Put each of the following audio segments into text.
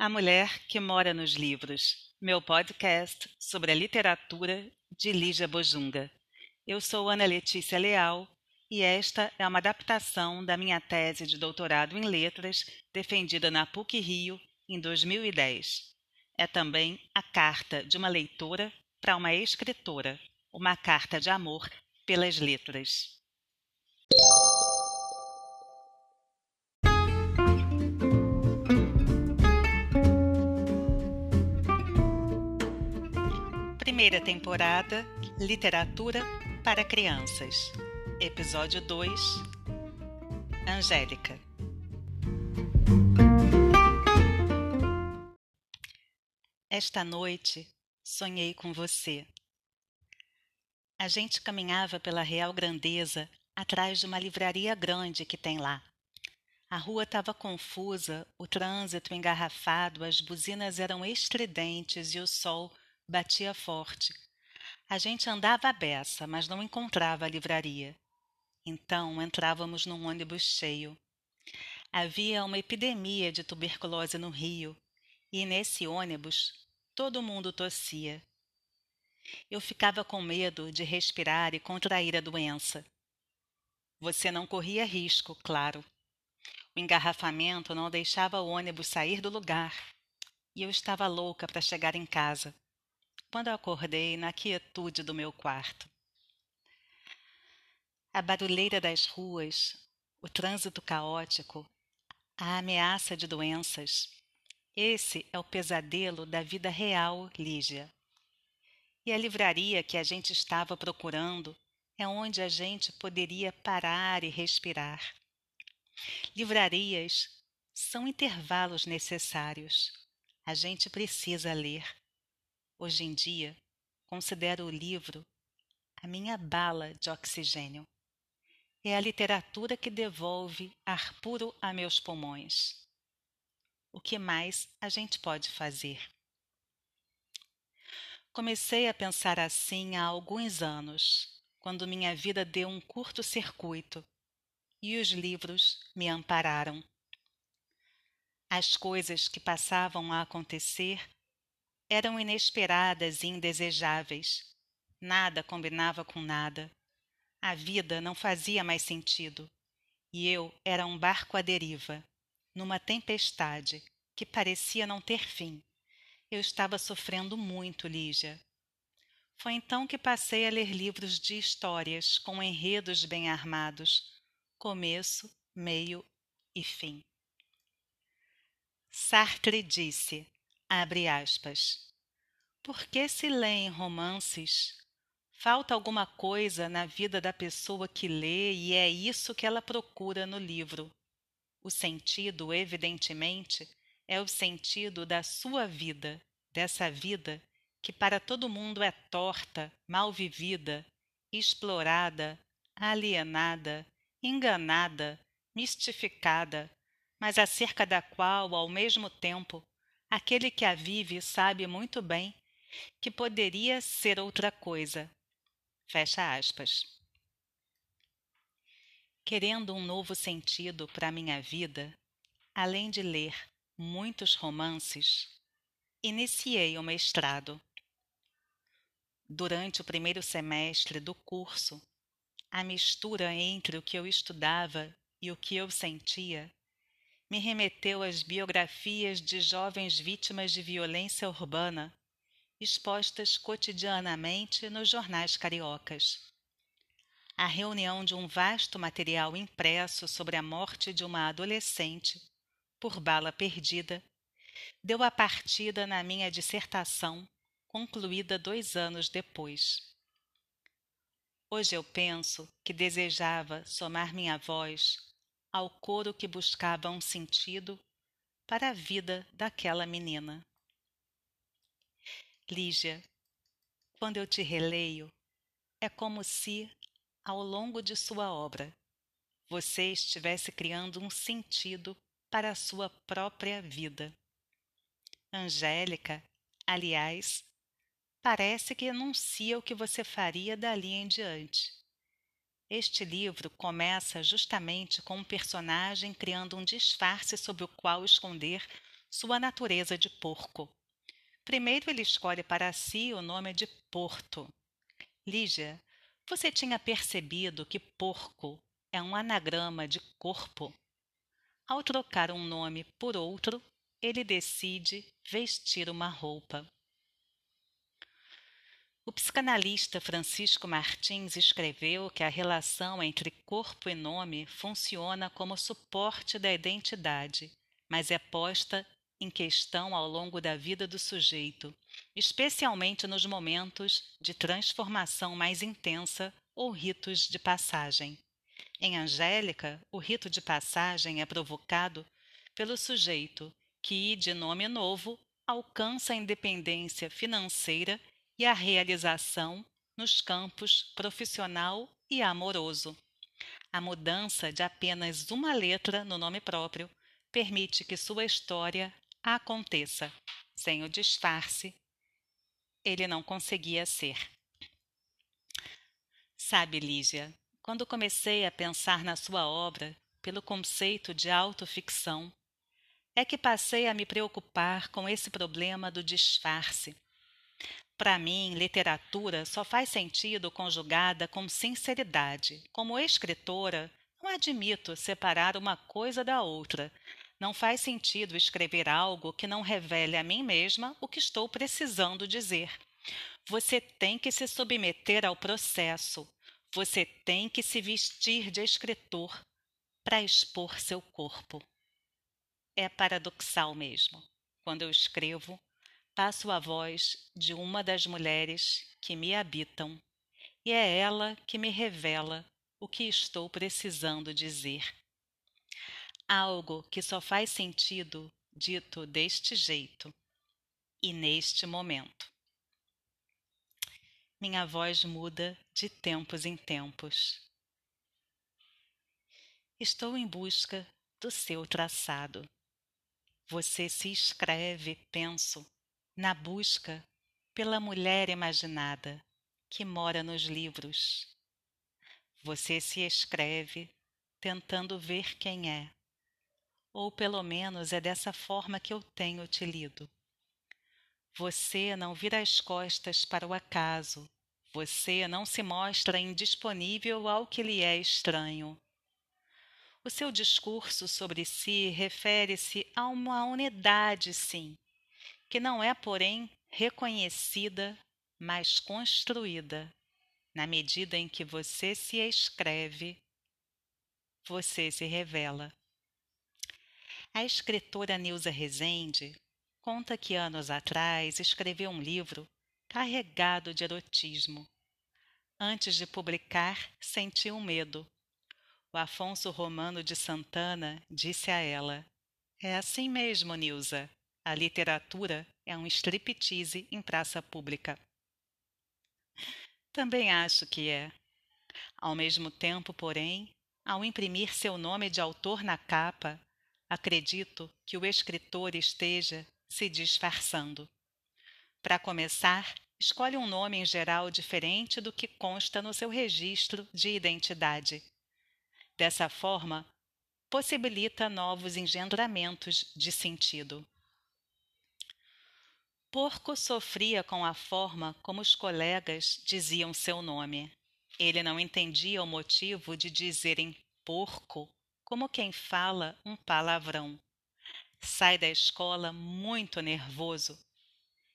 A Mulher que Mora nos Livros, meu podcast sobre a literatura de Lígia Bojunga. Eu sou Ana Letícia Leal e esta é uma adaptação da minha tese de doutorado em letras defendida na PUC Rio em 2010. É também a carta de uma leitora para uma escritora, uma carta de amor pelas letras. Primeira temporada Literatura para Crianças. Episódio 2 Angélica. Esta noite sonhei com você. A gente caminhava pela Real Grandeza atrás de uma livraria grande que tem lá. A rua estava confusa, o trânsito engarrafado, as buzinas eram estridentes e o sol batia forte. A gente andava à beça, mas não encontrava a livraria. Então entrávamos num ônibus cheio. Havia uma epidemia de tuberculose no Rio, e nesse ônibus todo mundo tossia. Eu ficava com medo de respirar e contrair a doença. Você não corria risco, claro. O engarrafamento não deixava o ônibus sair do lugar, e eu estava louca para chegar em casa quando acordei na quietude do meu quarto. A barulheira das ruas, o trânsito caótico, a ameaça de doenças. Esse é o pesadelo da vida real, Lígia. E a livraria que a gente estava procurando é onde a gente poderia parar e respirar. Livrarias são intervalos necessários. A gente precisa ler. Hoje em dia, considero o livro a minha bala de oxigênio. É a literatura que devolve ar puro a meus pulmões. O que mais a gente pode fazer? Comecei a pensar assim há alguns anos, quando minha vida deu um curto circuito e os livros me ampararam. As coisas que passavam a acontecer eram inesperadas e indesejáveis. Nada combinava com nada. A vida não fazia mais sentido. E eu era um barco à deriva, numa tempestade que parecia não ter fim. Eu estava sofrendo muito, Lígia. Foi então que passei a ler livros de histórias com enredos bem armados, começo, meio e fim. Sartre disse: Abre aspas. Por que se leem romances? Falta alguma coisa na vida da pessoa que lê e é isso que ela procura no livro. O sentido, evidentemente, é o sentido da sua vida, dessa vida que para todo mundo é torta, mal vivida, explorada, alienada, enganada, mistificada, mas acerca da qual, ao mesmo tempo, Aquele que a vive sabe muito bem que poderia ser outra coisa. Fecha aspas. Querendo um novo sentido para minha vida, além de ler muitos romances, iniciei o mestrado. Durante o primeiro semestre do curso, a mistura entre o que eu estudava e o que eu sentia me remeteu às biografias de jovens vítimas de violência urbana, expostas cotidianamente nos jornais cariocas. A reunião de um vasto material impresso sobre a morte de uma adolescente, por bala perdida, deu a partida na minha dissertação, concluída dois anos depois. Hoje eu penso que desejava somar minha voz ao coro que buscava um sentido para a vida daquela menina. Lígia, quando eu te releio, é como se, ao longo de sua obra, você estivesse criando um sentido para a sua própria vida. Angélica, aliás, parece que anuncia o que você faria dali em diante. Este livro começa justamente com um personagem criando um disfarce sob o qual esconder sua natureza de porco. Primeiro ele escolhe para si o nome de Porto. Lígia, você tinha percebido que porco é um anagrama de corpo? Ao trocar um nome por outro, ele decide vestir uma roupa. O psicanalista Francisco Martins escreveu que a relação entre corpo e nome funciona como suporte da identidade, mas é posta em questão ao longo da vida do sujeito, especialmente nos momentos de transformação mais intensa ou ritos de passagem. Em Angélica, o rito de passagem é provocado pelo sujeito que, de nome novo, alcança a independência financeira e a realização nos campos profissional e amoroso. A mudança de apenas uma letra no nome próprio permite que sua história aconteça. Sem o disfarce, ele não conseguia ser. Sabe, Lígia, quando comecei a pensar na sua obra pelo conceito de autoficção, é que passei a me preocupar com esse problema do disfarce. Para mim, literatura só faz sentido conjugada com sinceridade. Como escritora, não admito separar uma coisa da outra. Não faz sentido escrever algo que não revele a mim mesma o que estou precisando dizer. Você tem que se submeter ao processo, você tem que se vestir de escritor para expor seu corpo. É paradoxal mesmo. Quando eu escrevo, passo a voz de uma das mulheres que me habitam, e é ela que me revela o que estou precisando dizer. Algo que só faz sentido dito deste jeito e neste momento. Minha voz muda de tempos em tempos. Estou em busca do seu traçado. Você se escreve, penso, na busca pela mulher imaginada que mora nos livros. Você se escreve tentando ver quem é, ou pelo menos é dessa forma que eu tenho te lido. Você não vira as costas para o acaso. Você não se mostra indisponível ao que lhe é estranho. O seu discurso sobre si refere-se a uma unidade, sim, que não é, porém, reconhecida, mas construída. Na medida em que você se escreve, você se revela. A escritora Nilza Rezende conta que anos atrás escreveu um livro carregado de erotismo. Antes de publicar, sentiu medo. O Afonso Romano de Santana disse a ela: É assim mesmo, Nilza. A literatura é um striptease em praça pública. Também acho que é. Ao mesmo tempo, porém, ao imprimir seu nome de autor na capa, acredito que o escritor esteja se disfarçando. Para começar, escolhe um nome em geral diferente do que consta no seu registro de identidade. Dessa forma, possibilita novos engendramentos de sentido. Porco sofria com a forma como os colegas diziam seu nome. Ele não entendia o motivo de dizerem porco como quem fala um palavrão sai da escola muito nervoso.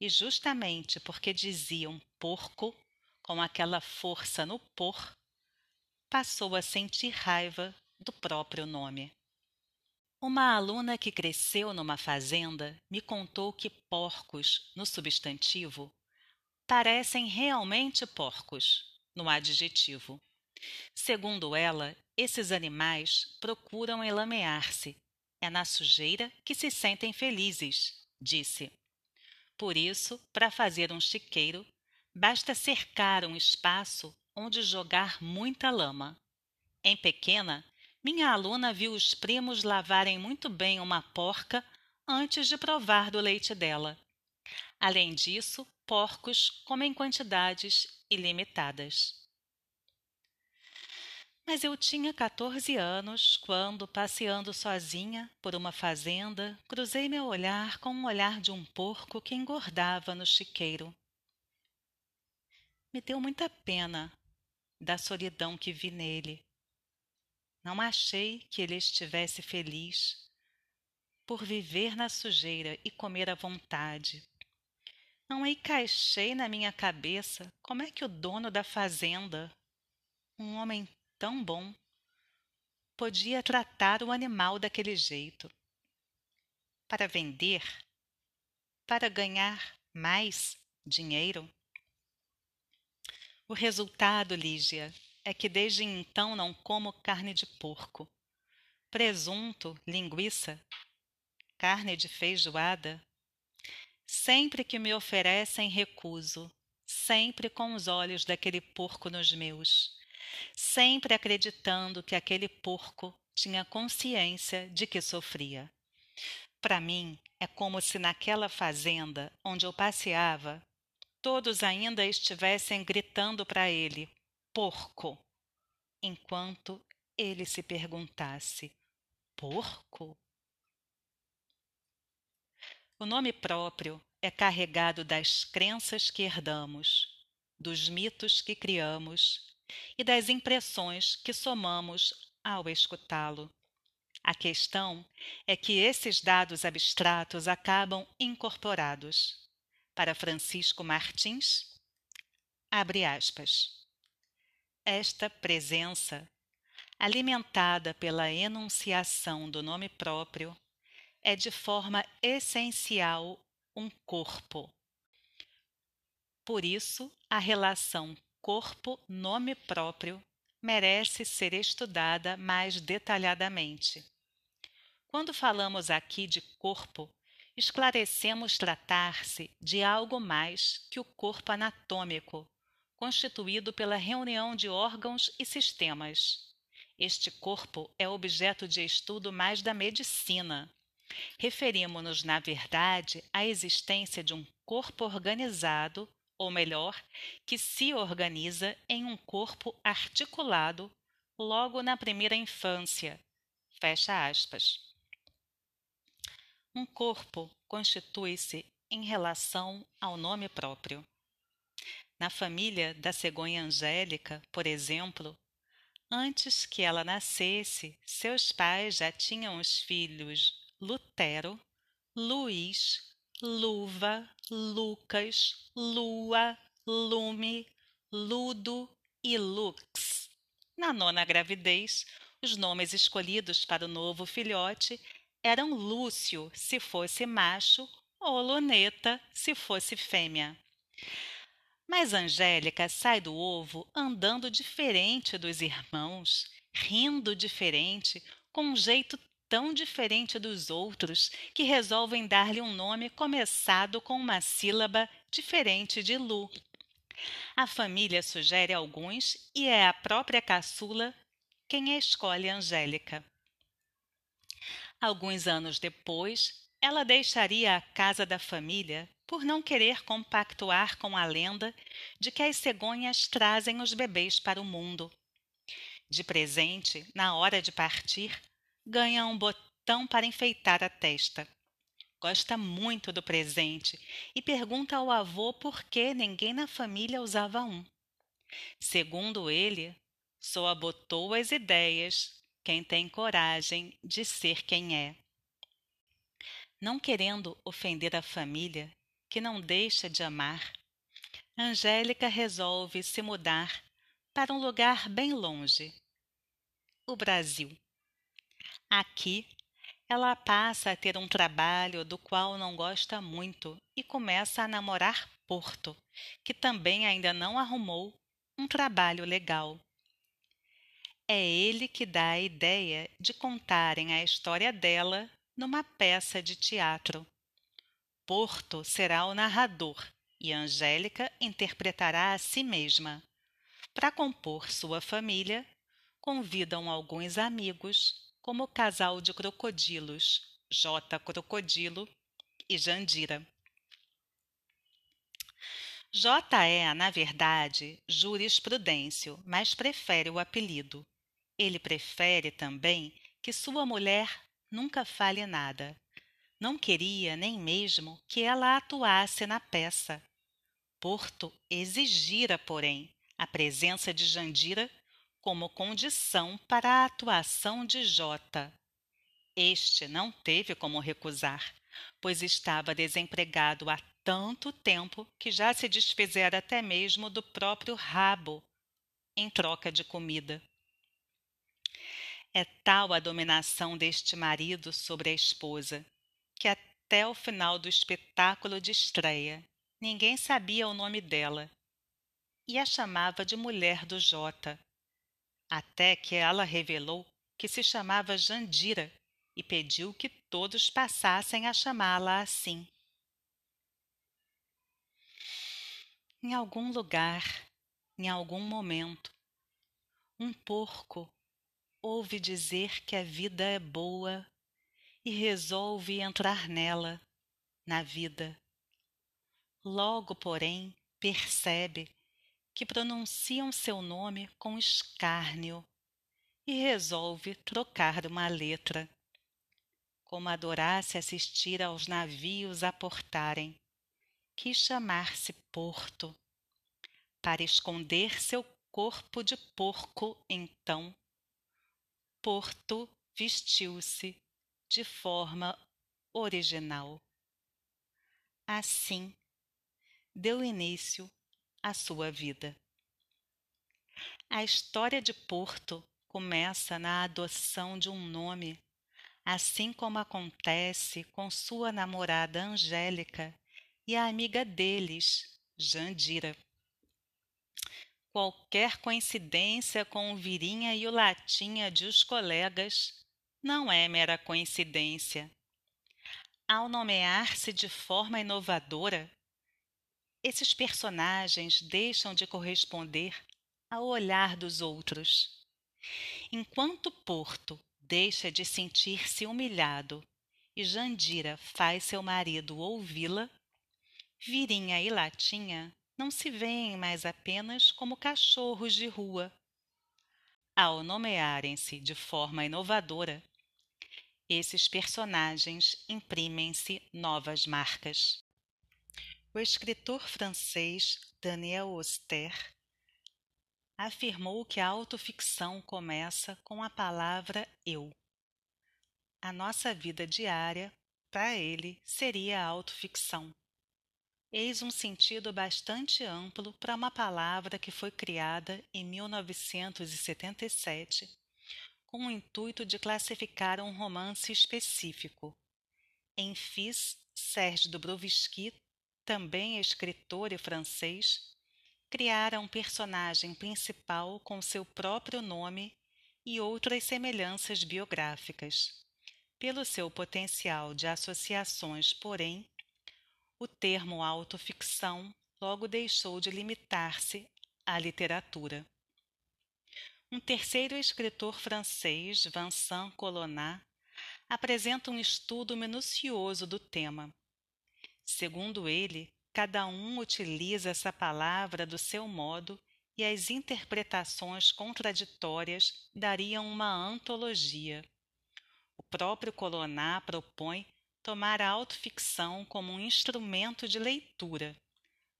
E justamente porque diziam porco, com aquela força no por, passou a sentir raiva do próprio nome. Uma aluna que cresceu numa fazenda me contou que porcos, no substantivo, parecem realmente porcos, no adjetivo. Segundo ela, esses animais procuram elamear-se é na sujeira que se sentem felizes, disse. Por isso, para fazer um chiqueiro, basta cercar um espaço onde jogar muita lama. Em pequena, minha aluna viu os primos lavarem muito bem uma porca antes de provar do leite dela. Além disso, porcos comem quantidades ilimitadas. Mas eu tinha 14 anos quando, passeando sozinha por uma fazenda, cruzei meu olhar com o olhar de um porco que engordava no chiqueiro. Me deu muita pena da solidão que vi nele. Não achei que ele estivesse feliz por viver na sujeira e comer à vontade. Não encaixei na minha cabeça como é que o dono da fazenda, um homem tão bom, podia tratar o animal daquele jeito. Para vender? Para ganhar mais dinheiro? O resultado, Lígia, é que desde então não como carne de porco. Presunto, linguiça, carne de feijoada. Sempre que me oferecem, recuso, sempre com os olhos daquele porco nos meus sempre acreditando que aquele porco tinha consciência de que sofria. Para mim, é como se naquela fazenda onde eu passeava, todos ainda estivessem gritando para ele: porco! Enquanto ele se perguntasse: porco? O nome próprio é carregado das crenças que herdamos, dos mitos que criamos e das impressões que somamos ao escutá-lo. A questão é que esses dados abstratos acabam incorporados. Para Francisco Martins, abre aspas. Esta presença, alimentada pela enunciação do nome próprio, é de forma essencial um corpo. Por isso, a relação corpo, nome próprio, merece ser estudada mais detalhadamente. Quando falamos aqui de corpo, esclarecemos tratar-se de algo mais que o corpo anatômico, constituído pela reunião de órgãos e sistemas. Este corpo é objeto de estudo mais da medicina. Referimos-nos, na verdade, à existência de um corpo organizado ou melhor, que se organiza em um corpo articulado logo na primeira infância. Fecha aspas. Um corpo constitui-se em relação ao nome próprio. Na família da cegonha angélica, por exemplo, antes que ela nascesse, seus pais já tinham os filhos Lutero, Luís, luva, Lucas, lua, lume, ludo e lux. Na nona gravidez, os nomes escolhidos para o novo filhote eram Lúcio, se fosse macho, ou Luneta, se fosse fêmea. Mas Angélica sai do ovo andando diferente dos irmãos, rindo diferente, com um jeito tão diferente dos outros que resolvem dar-lhe um nome começado com uma sílaba diferente de Lu. A família sugere alguns e é a própria caçula quem a escolhe Angélica. Alguns anos depois, ela deixaria a casa da família por não querer compactuar com a lenda de que as cegonhas trazem os bebês para o mundo. De presente, na hora de partir, ganha um botão para enfeitar a testa. Gosta muito do presente e pergunta ao avô por que ninguém na família usava um. Segundo ele, só abotou as ideias quem tem coragem de ser quem é. Não querendo ofender a família, que não deixa de amar, Angélica resolve se mudar para um lugar bem longe o Brasil. Aqui, ela passa a ter um trabalho do qual não gosta muito e começa a namorar Porto, que também ainda não arrumou um trabalho legal. É ele que dá a ideia de contarem a história dela numa peça de teatro. Porto será o narrador e Angélica interpretará a si mesma. Para compor sua família, convidam alguns amigos como o casal de crocodilos J. Crocodilo e Jandira. J é, na verdade, jurisprudêncio, mas prefere o apelido. Ele prefere também que sua mulher nunca fale nada. Não queria nem mesmo que ela atuasse na peça. Porto exigira, porém, a presença de Jandira como condição para a atuação de Jota. Este não teve como recusar, pois estava desempregado há tanto tempo que já se desfizera até mesmo do próprio rabo em troca de comida. É tal a dominação deste marido sobre a esposa até o final do espetáculo de estreia. Ninguém sabia o nome dela. E a chamava de mulher do Jota, até que ela revelou que se chamava Jandira e pediu que todos passassem a chamá-la assim. Em algum lugar, em algum momento, um porco ouve dizer que a vida é boa e resolve entrar nela, na vida. Logo, porém, percebe que pronunciam seu nome com escárnio e resolve trocar uma letra. Como adorasse assistir aos navios a portarem, quis chamar-se Porto. Para esconder seu corpo de porco, então, Porto vestiu-se de forma original. Assim, deu início à sua vida. A história de Porto começa na adoção de um nome, assim como acontece com sua namorada Angélica e a amiga deles, Jandira. Qualquer coincidência com o Virinha e o Latinha de os colegas não é mera coincidência. Ao nomear-se de forma inovadora, esses personagens deixam de corresponder ao olhar dos outros. Enquanto Porto deixa de sentir-se humilhado e Jandira faz seu marido ouvi-la, Virinha e Latinha não se veem mais apenas como cachorros de rua. Ao nomearem-se de forma inovadora, esses personagens imprimem-se novas marcas. O escritor francês Daniel Auster afirmou que a autoficção começa com a palavra eu. A nossa vida diária, para ele, seria a autoficção. Eis um sentido bastante amplo para uma palavra que foi criada em 1977 com o intuito de classificar um romance específico. Em Fils, Serge Dubrovsky, também escritor e francês, criara um personagem principal com seu próprio nome e outras semelhanças biográficas. Pelo seu potencial de associações, porém, o termo autoficção logo deixou de limitar-se à literatura. Um terceiro escritor francês, Vincent Colonna, apresenta um estudo minucioso do tema. Segundo ele, cada um utiliza essa palavra do seu modo e as interpretações contraditórias dariam uma antologia. O próprio Colonna propõe tomar a autoficção como um instrumento de leitura.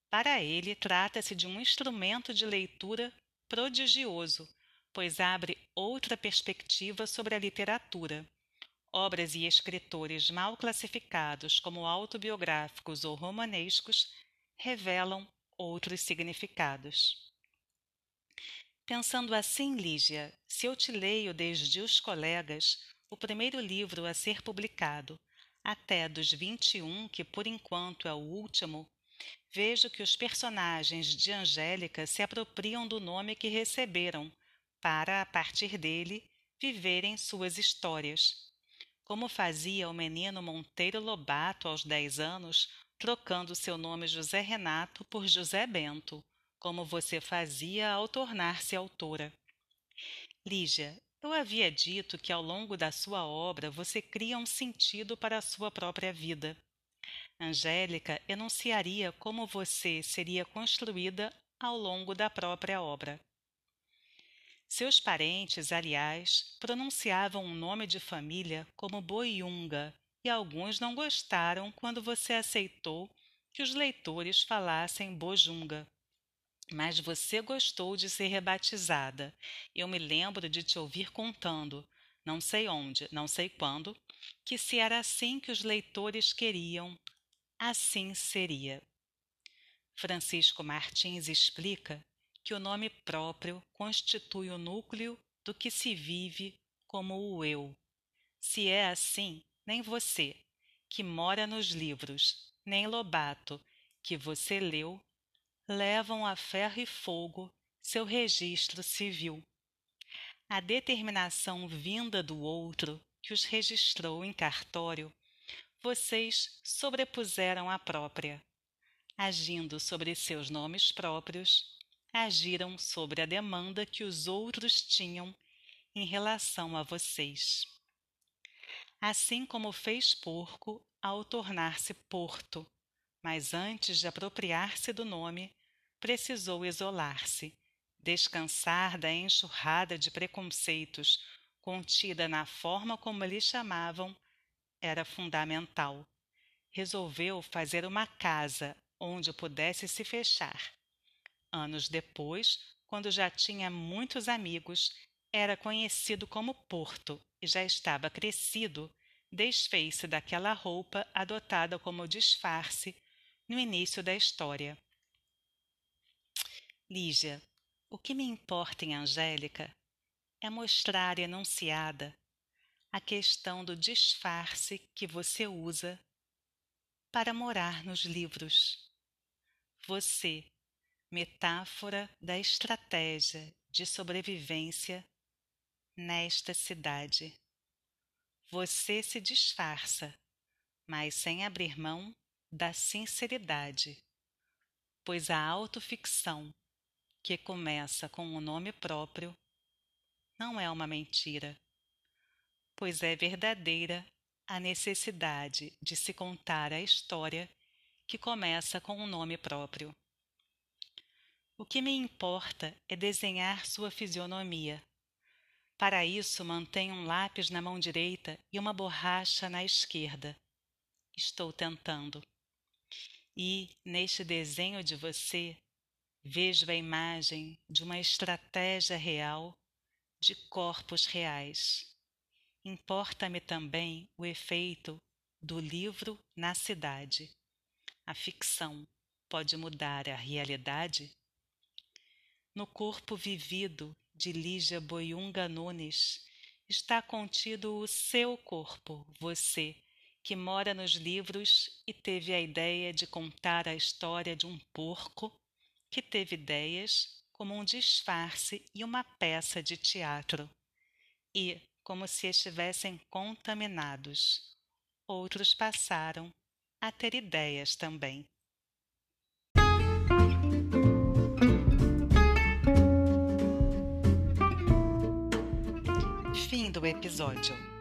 Para ele, trata-se de um instrumento de leitura prodigioso, pois abre outra perspectiva sobre a literatura. Obras e escritores mal classificados como autobiográficos ou romanescos revelam outros significados. Pensando assim, Lígia, se eu te leio desde os colegas, o primeiro livro a ser publicado, até dos 21, que por enquanto é o último, vejo que os personagens de Angélica se apropriam do nome que receberam, para, a partir dele, viverem suas histórias. Como fazia o menino Monteiro Lobato aos dez anos, trocando seu nome José Renato por José Bento, como você fazia ao tornar-se autora. Lígia, eu havia dito que ao longo da sua obra você cria um sentido para a sua própria vida. Angélica enunciaria como você seria construída ao longo da própria obra. Seus parentes, aliás, pronunciavam o um nome de família como Boiunga, e alguns não gostaram quando você aceitou que os leitores falassem Bojunga. Mas você gostou de ser rebatizada. Eu me lembro de te ouvir contando, não sei onde, não sei quando, que se era assim que os leitores queriam, assim seria. Francisco Martins explica que o nome próprio constitui o núcleo do que se vive como o eu. Se é assim, nem você, que mora nos livros, nem Lobato, que você leu, levam a ferro e fogo seu registro civil. A determinação vinda do outro que os registrou em cartório, vocês sobrepuseram à própria. Agindo sobre seus nomes próprios, agiram sobre a demanda que os outros tinham em relação a vocês. Assim como fez porco ao tornar-se porto, mas antes de apropriar-se do nome, precisou isolar-se, descansar da enxurrada de preconceitos contida na forma como lhe chamavam, era fundamental. Resolveu fazer uma casa onde pudesse se fechar. Anos depois, quando já tinha muitos amigos, era conhecido como Porto e já estava crescido, desfez-se daquela roupa adotada como disfarce no início da história. Lígia, o que me importa em Angélica é mostrar enunciada a questão do disfarce que você usa para morar nos livros. Você, metáfora da estratégia de sobrevivência nesta cidade. Você se disfarça, mas sem abrir mão da sinceridade, pois a autoficção, que começa com o nome próprio, não é uma mentira, pois é verdadeira a necessidade de se contar a história que começa com um nome próprio. O que me importa é desenhar sua fisionomia. Para isso, mantenho um lápis na mão direita e uma borracha na esquerda. Estou tentando. E, neste desenho de você, vejo a imagem de uma estratégia real de corpos reais. Importa-me também o efeito do livro na cidade. A ficção pode mudar a realidade? No corpo vivido de Lígia Boiunga Nunes está contido o seu corpo, você, que mora nos livros e teve a ideia de contar a história de um porco que teve ideias como um disfarce e uma peça de teatro, e como se estivessem contaminados. Outros passaram a ter ideias também. Fim do episódio.